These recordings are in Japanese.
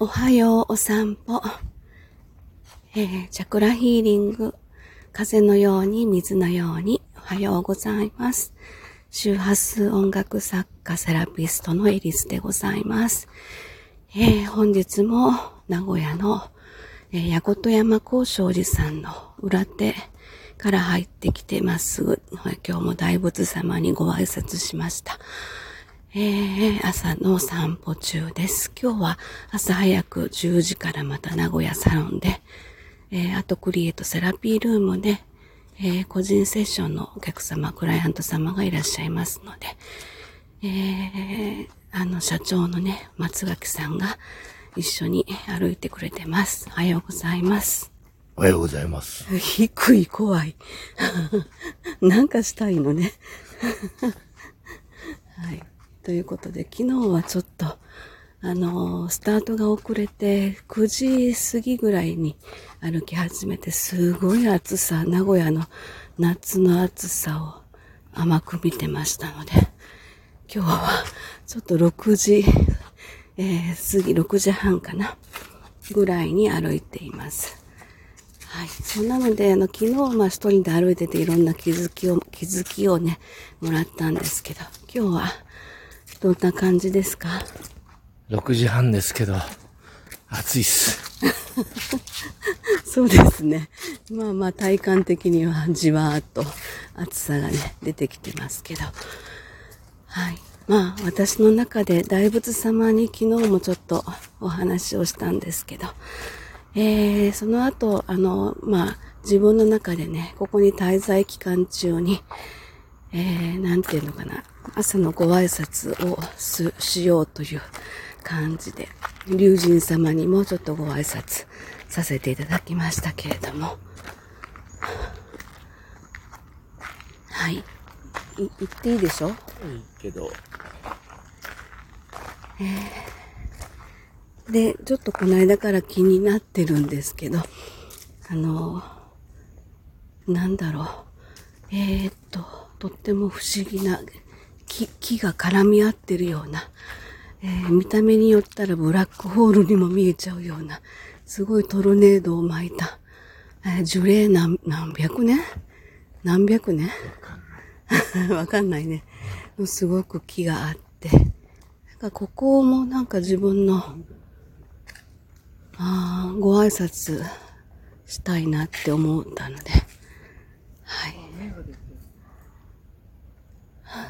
おはようお散歩。えー、チャクラヒーリング。風のように水のように。おはようございます。周波数音楽作家セラピストのエリスでございます。えー、本日も名古屋の、えー、矢と山高尚寺さんの裏手から入ってきてまっすぐ、今日も大仏様にご挨拶しました。えー、朝の散歩中です。今日は朝早く10時からまた名古屋サロンで、えー、アートクリエイトセラピールームで、えー、個人セッションのお客様、クライアント様がいらっしゃいますので、えー、あの社長のね、松垣さんが一緒に歩いてくれてます。おはようございます。おはようございます。低い、怖い。なんかしたいのね。はい。ということで、昨日はちょっと、あのー、スタートが遅れて、9時過ぎぐらいに歩き始めて、すごい暑さ、名古屋の夏の暑さを甘く見てましたので、今日はちょっと6時、えー、過ぎ6時半かな、ぐらいに歩いています。はい。そんなので、あの、昨日、まあ一人で歩いてていろんな気づきを、気づきをね、もらったんですけど、今日は、どんな感じですか ?6 時半ですけど、暑いっす。そうですね。まあまあ体感的にはじわーっと暑さがね、出てきてますけど。はい。まあ私の中で大仏様に昨日もちょっとお話をしたんですけど、えー、その後、あの、まあ自分の中でね、ここに滞在期間中に、えー、なんていうのかな、朝のご挨拶をしようという感じで、龍神様にもちょっとご挨拶させていただきましたけれども、はい。い、言っていいでしょ？いいけど。えー、で、ちょっとこの間から気になってるんですけど、あの、なんだろう。えー、っと、とっても不思議な木木が絡み合ってるような、えー、見た目によったらブラックホールにも見えちゃうような、すごいトルネードを巻いた、えー、樹齢何何百年？何百年？わかんないね。すごく木があって。かここもなんか自分の、あご挨拶したいなって思ったので、はい。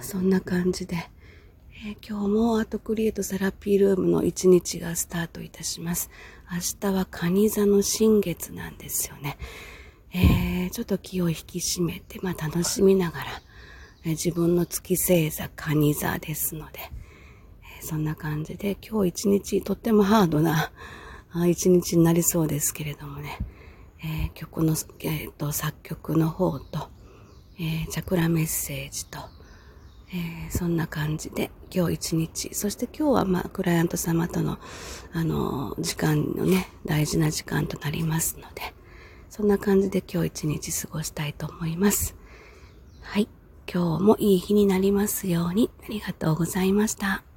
そんな感じで、えー、今日もアートクリエイトセラピールームの一日がスタートいたします。明日は蟹座の新月なんですよね。えー、ちょっと気を引き締めて、まあ楽しみながら、えー、自分の月星座蟹座ですので、え、そんな感じで今日一日とってもハードな一日になりそうですけれどもね、え曲の、えーと、作曲の方と、えチャクラメッセージと、えー、そんな感じで今日一日、そして今日はまあクライアント様とのあの時間のね、大事な時間となりますので、そんな感じで今日一日過ごしたいと思います。はい。今日もいい日になりますようにありがとうございました。